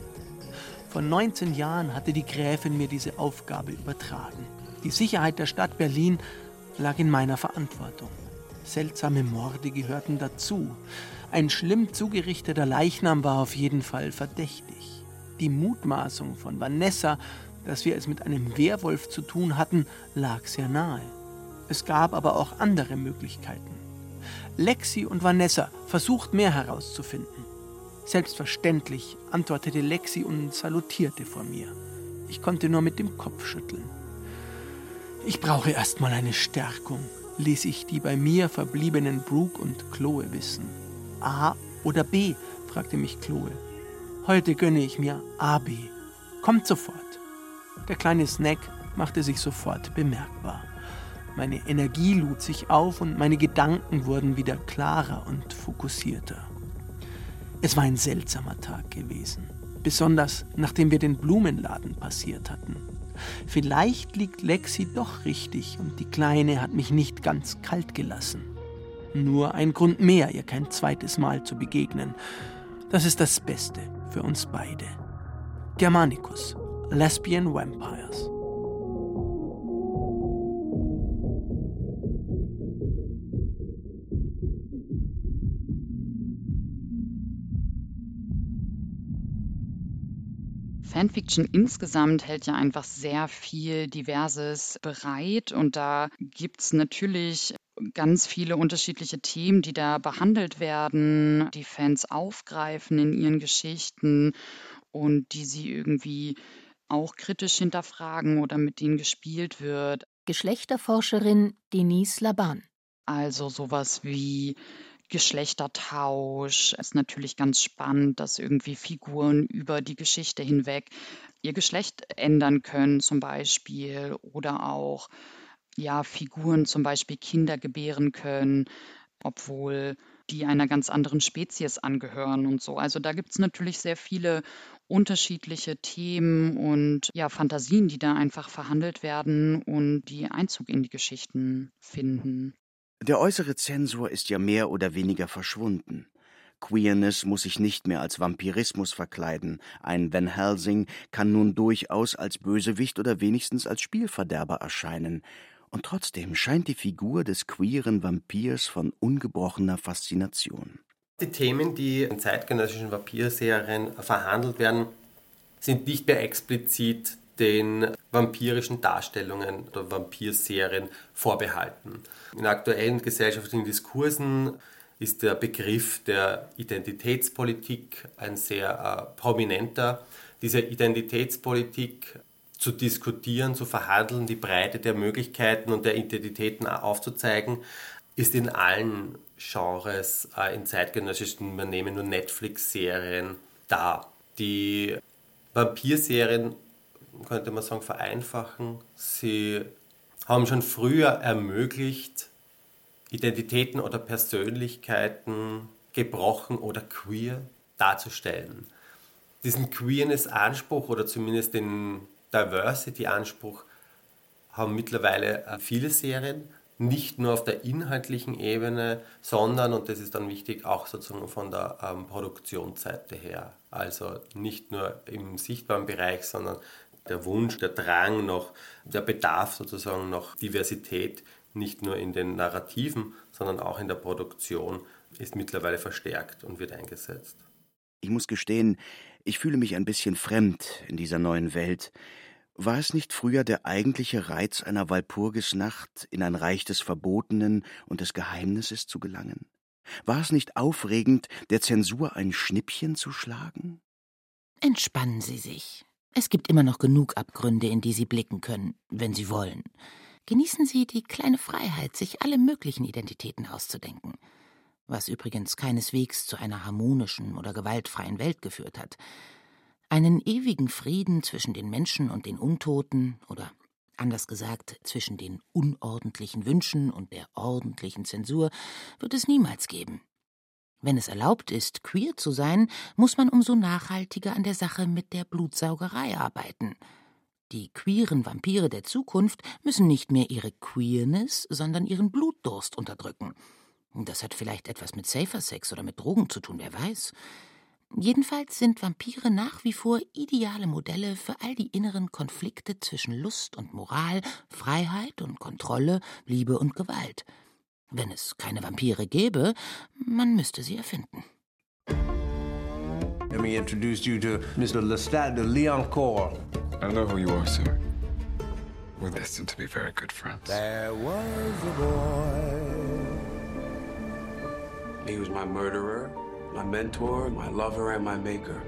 Speaker 17: Vor 19 Jahren hatte die Gräfin mir diese Aufgabe übertragen. Die Sicherheit der Stadt Berlin lag in meiner Verantwortung. Seltsame Morde gehörten dazu. Ein schlimm zugerichteter Leichnam war auf jeden Fall verdächtig. Die Mutmaßung von Vanessa, dass wir es mit einem Werwolf zu tun hatten, lag sehr nahe. Es gab aber auch andere Möglichkeiten. Lexi und Vanessa versucht mehr herauszufinden. Selbstverständlich antwortete Lexi und salutierte vor mir. Ich konnte nur mit dem Kopf schütteln. Ich brauche erstmal eine Stärkung, ließ ich die bei mir verbliebenen Brooke und Chloe wissen. A oder B? fragte mich Chloe. Heute gönne ich mir AB. Kommt sofort. Der kleine Snack machte sich sofort bemerkbar. Meine Energie lud sich auf und meine Gedanken wurden wieder klarer und fokussierter. Es war ein seltsamer Tag gewesen, besonders nachdem wir den Blumenladen passiert hatten. Vielleicht liegt Lexi doch richtig und die Kleine hat mich nicht ganz kalt gelassen. Nur ein Grund mehr, ihr kein zweites Mal zu begegnen. Das ist das Beste für uns beide. Germanicus, Lesbian Vampires.
Speaker 8: Fanfiction insgesamt hält ja einfach sehr viel Diverses bereit und da gibt es natürlich ganz viele unterschiedliche Themen, die da behandelt werden, die Fans aufgreifen in ihren Geschichten und die sie irgendwie auch kritisch hinterfragen oder mit denen gespielt wird.
Speaker 6: Geschlechterforscherin Denise Laban.
Speaker 8: Also sowas wie Geschlechtertausch ist natürlich ganz spannend, dass irgendwie Figuren über die Geschichte hinweg ihr Geschlecht ändern können, zum Beispiel, oder auch ja, Figuren zum Beispiel Kinder gebären können, obwohl die einer ganz anderen Spezies angehören und so. Also da gibt es natürlich sehr viele unterschiedliche Themen und ja, Fantasien, die da einfach verhandelt werden und die Einzug in die Geschichten finden.
Speaker 4: Der äußere Zensor ist ja mehr oder weniger verschwunden. Queerness muss sich nicht mehr als Vampirismus verkleiden. Ein Van Helsing kann nun durchaus als Bösewicht oder wenigstens als Spielverderber erscheinen. Und trotzdem scheint die Figur des queeren Vampirs von ungebrochener Faszination.
Speaker 7: Die Themen, die in zeitgenössischen Vampirserien verhandelt werden, sind nicht mehr explizit den vampirischen Darstellungen oder Vampirserien vorbehalten. In aktuellen gesellschaftlichen Diskursen ist der Begriff der Identitätspolitik ein sehr äh, prominenter. Diese Identitätspolitik zu diskutieren, zu verhandeln, die Breite der Möglichkeiten und der Identitäten aufzuzeigen, ist in allen Genres, äh, in zeitgenössischen, man nehme nur Netflix-Serien, da. Die Vampirserien könnte man sagen, vereinfachen. Sie haben schon früher ermöglicht, Identitäten oder Persönlichkeiten gebrochen oder queer darzustellen. Diesen Queerness-Anspruch oder zumindest den Diversity-Anspruch haben mittlerweile äh, viele Serien, nicht nur auf der inhaltlichen Ebene, sondern, und das ist dann wichtig, auch sozusagen von der ähm, Produktionsseite her. Also nicht nur im sichtbaren Bereich, sondern der Wunsch, der Drang noch, der Bedarf sozusagen nach Diversität, nicht nur in den Narrativen, sondern auch in der Produktion, ist mittlerweile verstärkt und wird eingesetzt.
Speaker 4: Ich muss gestehen, ich fühle mich ein bisschen fremd in dieser neuen Welt. War es nicht früher der eigentliche Reiz einer Walpurgisnacht, in ein Reich des Verbotenen und des Geheimnisses zu gelangen? War es nicht aufregend, der Zensur ein Schnippchen zu schlagen?
Speaker 3: Entspannen Sie sich. Es gibt immer noch genug Abgründe, in die Sie blicken können, wenn Sie wollen. Genießen Sie die kleine Freiheit, sich alle möglichen Identitäten auszudenken. Was übrigens keineswegs zu einer harmonischen oder gewaltfreien Welt geführt hat. Einen ewigen Frieden zwischen den Menschen und den Untoten oder anders gesagt zwischen den unordentlichen Wünschen und der ordentlichen Zensur wird es niemals geben. Wenn es erlaubt ist, queer zu sein, muss man umso nachhaltiger an der Sache mit der Blutsaugerei arbeiten. Die queeren Vampire der Zukunft müssen nicht mehr ihre Queerness, sondern ihren Blutdurst unterdrücken. Das hat vielleicht etwas mit Safer Sex oder mit Drogen zu tun, wer weiß. Jedenfalls sind Vampire nach wie vor ideale Modelle für all die inneren Konflikte zwischen Lust und Moral, Freiheit und Kontrolle, Liebe und Gewalt. Wenn es keine Vampire gäbe, man müsste sie erfinden.
Speaker 18: Let me introduce you to Mr. Lestat de Leoncourt.
Speaker 19: I know who you are, sir. We're destined to be very good friends.
Speaker 18: There was a boy.
Speaker 14: He was my murderer, my mentor, my lover, and my maker.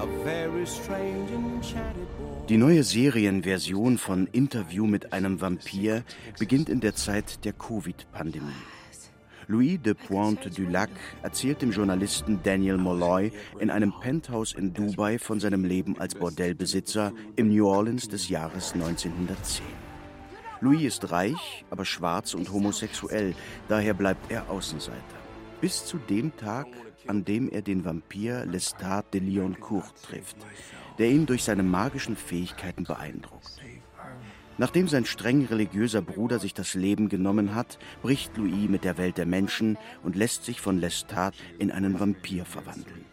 Speaker 18: A very strange enchanted boy.
Speaker 4: Die neue Serienversion von Interview mit einem Vampir beginnt in der Zeit der Covid-Pandemie. Louis de Pointe du Lac erzählt dem Journalisten Daniel Molloy in einem Penthouse in Dubai von seinem Leben als Bordellbesitzer im New Orleans des Jahres 1910. Louis ist reich, aber schwarz und homosexuell, daher bleibt er Außenseiter. Bis zu dem Tag, an dem er den Vampir Lestat de Lioncourt trifft, der ihn durch seine magischen Fähigkeiten beeindruckt. Nachdem sein streng religiöser Bruder sich das Leben genommen hat, bricht Louis mit der Welt der Menschen und lässt sich von Lestat in einen Vampir verwandeln.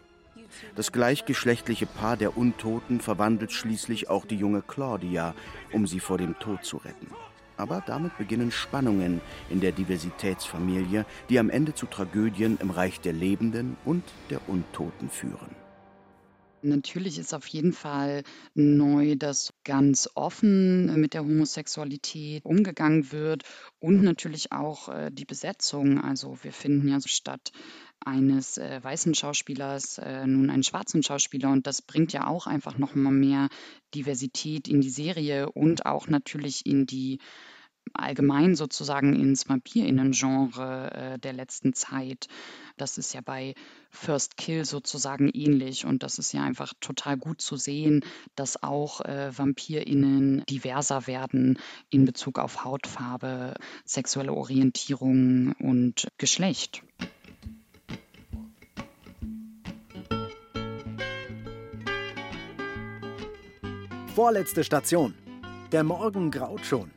Speaker 4: Das gleichgeschlechtliche Paar der Untoten verwandelt schließlich auch die junge Claudia, um sie vor dem Tod zu retten. Aber damit beginnen Spannungen in der Diversitätsfamilie, die am Ende zu Tragödien im Reich der Lebenden und der Untoten führen.
Speaker 8: Natürlich ist auf jeden Fall neu, dass ganz offen mit der Homosexualität umgegangen wird und natürlich auch äh, die Besetzung. Also wir finden ja statt eines äh, weißen Schauspielers äh, nun einen schwarzen Schauspieler und das bringt ja auch einfach noch mal mehr Diversität in die Serie und auch natürlich in die allgemein sozusagen ins Vampirinnen-Genre äh, der letzten Zeit. Das ist ja bei First Kill sozusagen ähnlich und das ist ja einfach total gut zu sehen, dass auch äh, Vampirinnen diverser werden in Bezug auf Hautfarbe, sexuelle Orientierung und Geschlecht.
Speaker 5: Vorletzte Station. Der Morgen graut schon.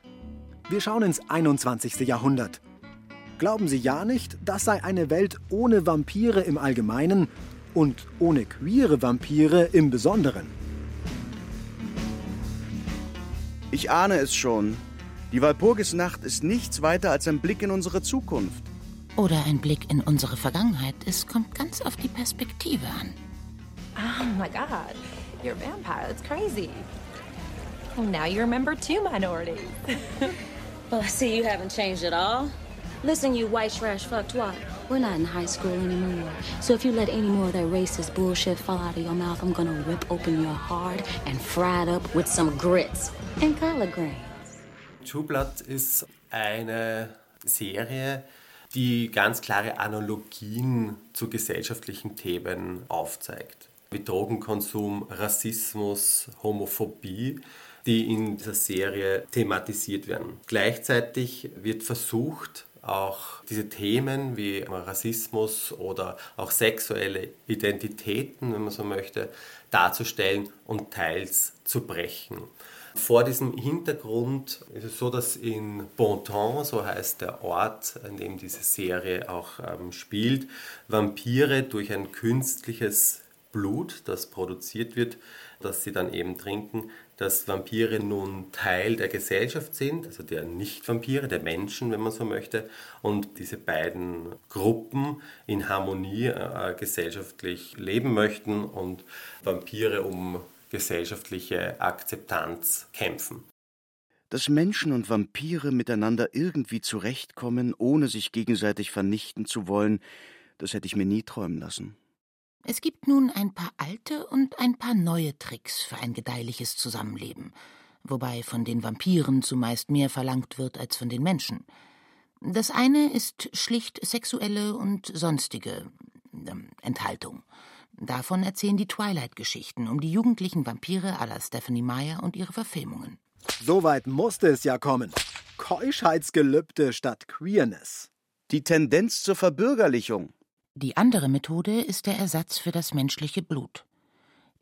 Speaker 5: Wir schauen ins 21. Jahrhundert. Glauben Sie ja nicht, das sei eine Welt ohne Vampire im Allgemeinen und ohne queere Vampire im Besonderen.
Speaker 4: Ich ahne es schon. Die Walpurgisnacht ist nichts weiter als ein Blick in unsere Zukunft.
Speaker 3: Oder ein Blick in unsere Vergangenheit. Es kommt ganz auf die Perspektive an.
Speaker 2: Oh my god, you're a vampire. That's crazy. Oh, now you remember two minorities. <laughs>
Speaker 20: Well, I see you haven't changed at all. Listen, you white trash fuck twat. We're not in high school anymore. So if you let any more of that racist bullshit fall out of your mouth, I'm gonna rip open your heart and fry it up with some grits and collard greens.
Speaker 7: True Blood ist eine Serie, die ganz klare Analogien zu gesellschaftlichen Themen aufzeigt. Wie Drogenkonsum, Rassismus, Homophobie die in dieser Serie thematisiert werden. Gleichzeitig wird versucht, auch diese Themen wie Rassismus oder auch sexuelle Identitäten, wenn man so möchte, darzustellen und teils zu brechen. Vor diesem Hintergrund ist es so, dass in Bonton, so heißt der Ort, in dem diese Serie auch ähm, spielt, Vampire durch ein künstliches Blut, das produziert wird, das sie dann eben trinken, dass Vampire nun Teil der Gesellschaft sind, also der Nicht-Vampire, der Menschen, wenn man so möchte, und diese beiden Gruppen in Harmonie äh, gesellschaftlich leben möchten und Vampire um gesellschaftliche Akzeptanz kämpfen.
Speaker 4: Dass Menschen und Vampire miteinander irgendwie zurechtkommen, ohne sich gegenseitig vernichten zu wollen, das hätte ich mir nie träumen lassen.
Speaker 3: Es gibt nun ein paar alte und ein paar neue Tricks für ein gedeihliches Zusammenleben, wobei von den Vampiren zumeist mehr verlangt wird als von den Menschen. Das eine ist schlicht sexuelle und sonstige äh, Enthaltung. Davon erzählen die Twilight-Geschichten um die jugendlichen Vampire à la Stephanie Meyer und ihre Verfilmungen.
Speaker 5: Soweit musste es ja kommen. Keuschheitsgelübde statt Queerness.
Speaker 4: Die Tendenz zur Verbürgerlichung.
Speaker 3: Die andere Methode ist der Ersatz für das menschliche Blut.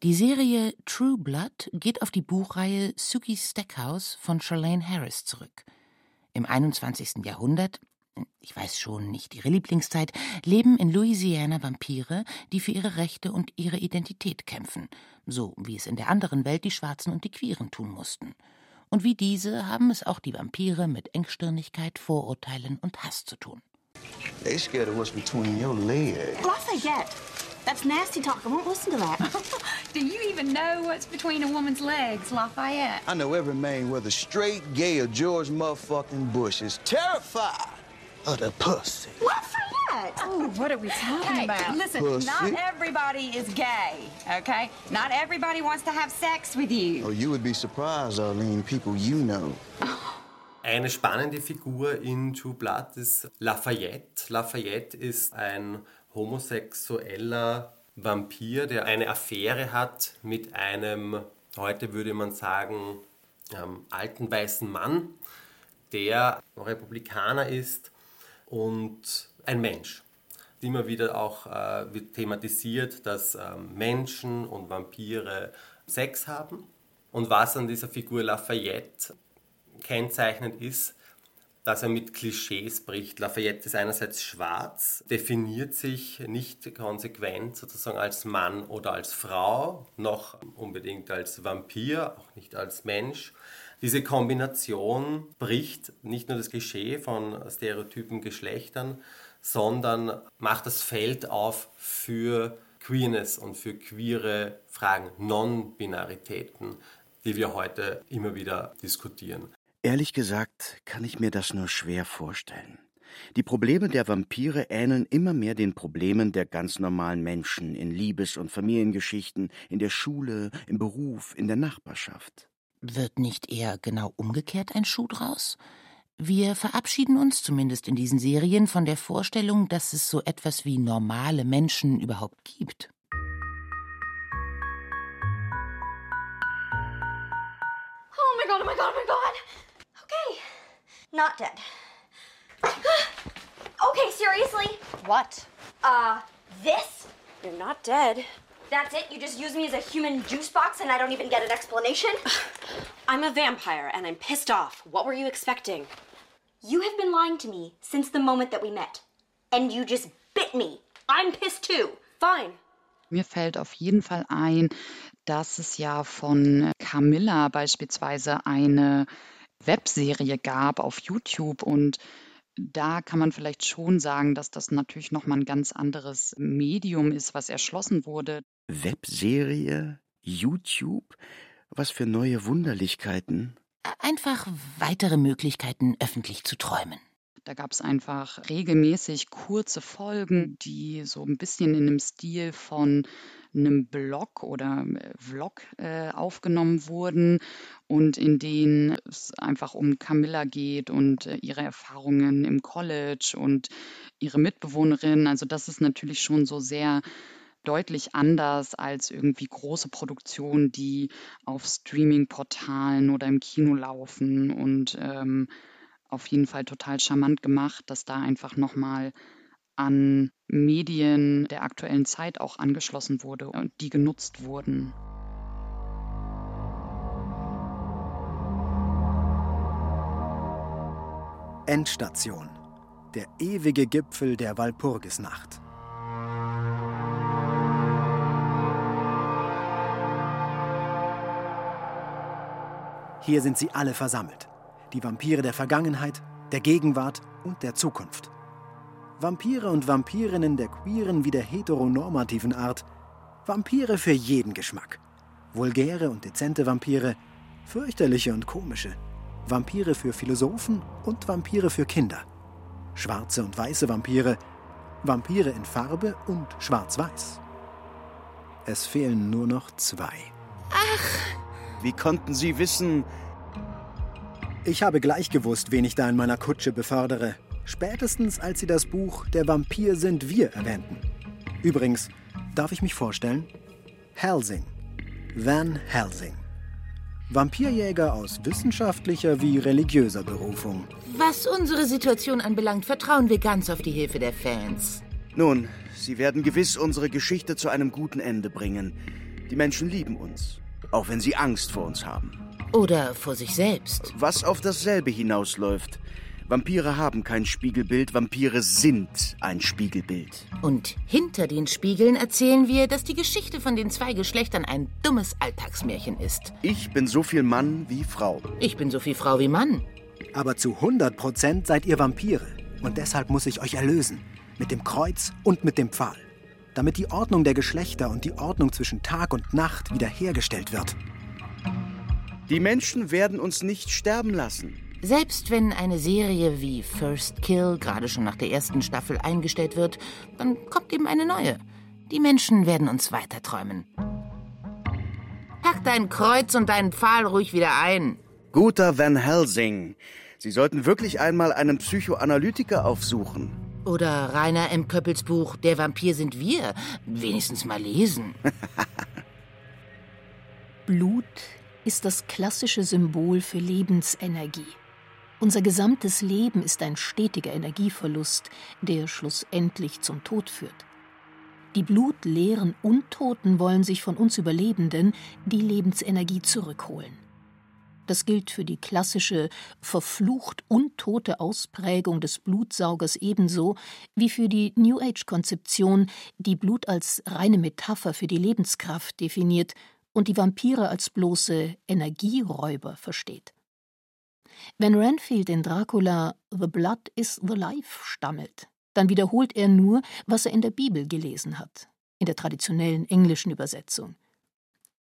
Speaker 3: Die Serie True Blood geht auf die Buchreihe Suki's Stackhouse von Charlene Harris zurück. Im 21. Jahrhundert, ich weiß schon nicht ihre Lieblingszeit, leben in Louisiana Vampire, die für ihre Rechte und ihre Identität kämpfen, so wie es in der anderen Welt die Schwarzen und die Queeren tun mussten. Und wie diese haben es auch die Vampire mit Engstirnigkeit, Vorurteilen und Hass zu tun.
Speaker 21: They scared of what's between your legs.
Speaker 15: Lafayette. That's nasty talk. I won't listen to that. <laughs>
Speaker 16: Do you even know what's between a woman's legs, Lafayette?
Speaker 21: I know every man, whether straight, gay, or George motherfucking Bush, is terrified of the pussy.
Speaker 16: Lafayette! Oh, what are we talking
Speaker 22: Hey,
Speaker 16: about?
Speaker 22: listen,
Speaker 21: Pussy.
Speaker 22: not everybody is gay, okay? Not everybody wants to have sex with you.
Speaker 21: Oh, you would be surprised, Arlene, people you know.
Speaker 7: Eine spannende Figur in True Blood ist Lafayette. Lafayette ist ein homosexueller Vampir, der eine Affäre hat mit einem, heute würde man sagen, ähm, alten weißen Mann, der Republikaner ist und ein Mensch. Immer wieder auch äh, wird thematisiert, dass ähm, Menschen und Vampire Sex haben. Und was an dieser Figur Lafayette kennzeichnend ist, dass er mit Klischees bricht. Lafayette ist einerseits schwarz, definiert sich nicht konsequent sozusagen als Mann oder als Frau, noch unbedingt als Vampir, auch nicht als Mensch. Diese Kombination bricht nicht nur das Klischee von stereotypen Geschlechtern, sondern macht das Feld auf für Queerness und für queere Fragen, Non-Binaritäten, die wir heute immer wieder diskutieren.
Speaker 4: Ehrlich gesagt kann ich mir das nur schwer vorstellen. Die Probleme der Vampire ähneln immer mehr den Problemen der ganz normalen Menschen in Liebes- und Familiengeschichten, in der Schule, im Beruf, in der Nachbarschaft.
Speaker 3: Wird nicht eher genau umgekehrt ein Schuh draus? Wir verabschieden uns, zumindest in diesen Serien, von der Vorstellung, dass es so etwas wie normale Menschen überhaupt gibt.
Speaker 15: Oh my god, oh my god, oh my god! Okay. Not dead. <gasps> okay, seriously?
Speaker 23: What?
Speaker 15: Uh, this?
Speaker 23: You're not dead.
Speaker 15: That's it? You just use me as a human juice box and I don't even get an explanation? <sighs>
Speaker 23: I'm a vampire and I'm pissed off. What were you expecting?
Speaker 15: You have been lying to me since the moment that we met. And you just bit me. I'm pissed too.
Speaker 23: Fine.
Speaker 8: Mir fällt auf jeden Fall ein, dass es ja von Camilla beispielsweise eine Webserie gab auf YouTube und da kann man vielleicht schon sagen, dass das natürlich noch mal ein ganz anderes Medium ist, was erschlossen wurde.
Speaker 4: Webserie? YouTube? Was für neue Wunderlichkeiten.
Speaker 3: Einfach weitere Möglichkeiten, öffentlich zu träumen.
Speaker 8: Da gab es einfach regelmäßig kurze Folgen, die so ein bisschen in dem Stil von einem Blog oder äh, Vlog äh, aufgenommen wurden und in denen es einfach um Camilla geht und äh, ihre Erfahrungen im College und ihre Mitbewohnerin. Also das ist natürlich schon so sehr deutlich anders als irgendwie große Produktionen, die auf Streaming-Portalen oder im Kino laufen und ähm, auf jeden Fall total charmant gemacht, dass da einfach nochmal an Medien der aktuellen Zeit auch angeschlossen wurde und die genutzt wurden.
Speaker 5: Endstation. Der ewige Gipfel der Walpurgisnacht. Hier sind sie alle versammelt. Die Vampire der Vergangenheit, der Gegenwart und der Zukunft. Vampire und Vampirinnen der queeren wie der heteronormativen Art. Vampire für jeden Geschmack. Vulgäre und dezente Vampire, fürchterliche und komische. Vampire für Philosophen und Vampire für Kinder. Schwarze und weiße Vampire, Vampire in Farbe und schwarz-weiß. Es fehlen nur noch zwei.
Speaker 4: Ach! Wie konnten Sie wissen?
Speaker 5: Ich habe gleich gewusst, wen ich da in meiner Kutsche befördere. Spätestens als Sie das Buch Der Vampir sind wir erwähnten. Übrigens, darf ich mich vorstellen? Helsing. Van Helsing. Vampirjäger aus wissenschaftlicher wie religiöser Berufung.
Speaker 3: Was unsere Situation anbelangt, vertrauen wir ganz auf die Hilfe der Fans.
Speaker 4: Nun, Sie werden gewiss unsere Geschichte zu einem guten Ende bringen. Die Menschen lieben uns, auch wenn sie Angst vor uns haben.
Speaker 3: Oder vor sich selbst.
Speaker 4: Was auf dasselbe hinausläuft. Vampire haben kein Spiegelbild, Vampire sind ein Spiegelbild.
Speaker 3: Und hinter den Spiegeln erzählen wir, dass die Geschichte von den zwei Geschlechtern ein dummes Alltagsmärchen ist.
Speaker 4: Ich bin so viel Mann wie Frau.
Speaker 3: Ich bin so viel Frau wie Mann.
Speaker 5: Aber zu 100 Prozent seid ihr Vampire. Und deshalb muss ich euch erlösen. Mit dem Kreuz und mit dem Pfahl. Damit die Ordnung der Geschlechter und die Ordnung zwischen Tag und Nacht wiederhergestellt wird.
Speaker 4: Die Menschen werden uns nicht sterben lassen.
Speaker 3: Selbst wenn eine Serie wie First Kill gerade schon nach der ersten Staffel eingestellt wird, dann kommt eben eine neue. Die Menschen werden uns weiterträumen. Pack dein Kreuz und deinen Pfahl ruhig wieder ein.
Speaker 4: Guter Van Helsing, Sie sollten wirklich einmal einen Psychoanalytiker aufsuchen.
Speaker 3: Oder Rainer M. Köppels Buch Der Vampir sind wir. Wenigstens mal lesen. <laughs>
Speaker 6: Blut ist das klassische Symbol für Lebensenergie. Unser gesamtes Leben ist ein stetiger Energieverlust, der schlussendlich zum Tod führt. Die blutleeren Untoten wollen sich von uns Überlebenden die Lebensenergie zurückholen. Das gilt für die klassische, verflucht untote Ausprägung des Blutsaugers ebenso wie für die New Age-Konzeption, die Blut als reine Metapher für die Lebenskraft definiert und die Vampire als bloße Energieräuber versteht. Wenn Renfield in Dracula The Blood is the Life stammelt, dann wiederholt er nur, was er in der Bibel gelesen hat, in der traditionellen englischen Übersetzung.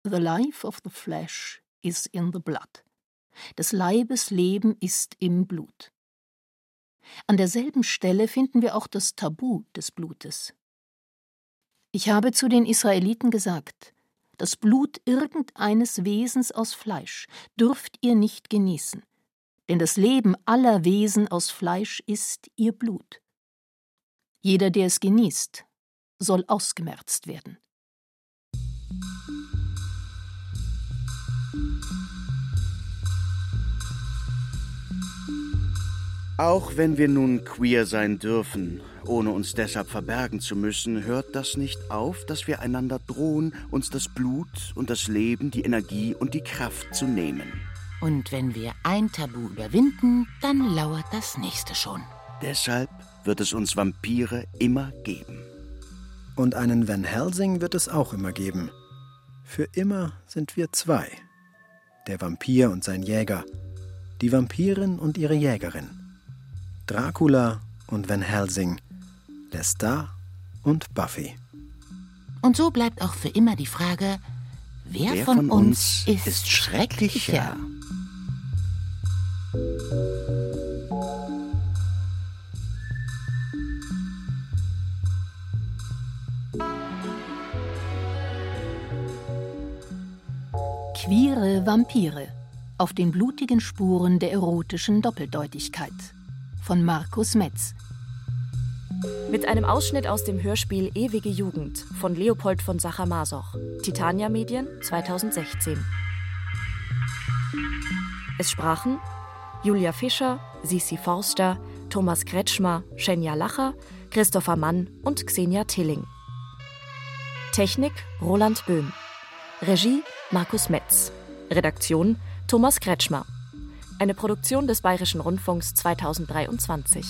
Speaker 6: The life of the flesh is in the blood. Des Leibes Leben ist im Blut. An derselben Stelle finden wir auch das Tabu des Blutes. Ich habe zu den Israeliten gesagt, das Blut irgendeines Wesens aus Fleisch dürft ihr nicht genießen, denn das Leben aller Wesen aus Fleisch ist ihr Blut. Jeder, der es genießt, soll ausgemerzt werden.
Speaker 4: Auch wenn wir nun queer sein dürfen, ohne uns deshalb verbergen zu müssen, hört das nicht auf, dass wir einander drohen, uns das Blut und das Leben, die Energie und die Kraft zu nehmen.
Speaker 3: Und wenn wir ein Tabu überwinden, dann lauert das nächste schon.
Speaker 4: Deshalb wird es uns Vampire immer geben.
Speaker 5: Und einen Van Helsing wird es auch immer geben. Für immer sind wir zwei. Der Vampir und sein Jäger. Die Vampirin und ihre Jägerin. Dracula und Van Helsing, Lestat und Buffy.
Speaker 3: Und so bleibt auch für immer die Frage, wer,
Speaker 4: Wer
Speaker 3: von,
Speaker 4: von
Speaker 3: uns
Speaker 4: uns
Speaker 3: ist,
Speaker 4: ist
Speaker 3: schrecklicher?
Speaker 6: Queere Vampire auf den blutigen Spuren der erotischen Doppeldeutigkeit von Markus Metz.
Speaker 2: Mit einem Ausschnitt aus dem Hörspiel Ewige Jugend von Leopold von Sacher-Masoch, Titania Medien 2016. Es sprachen Julia Fischer, Sisi Forster, Thomas Kretschmer, Schenja Lacher, Christopher Mann und Xenia Tilling. Technik Roland Böhm. Regie Markus Metz. Redaktion Thomas Kretschmer. Eine Produktion des Bayerischen Rundfunks 2023.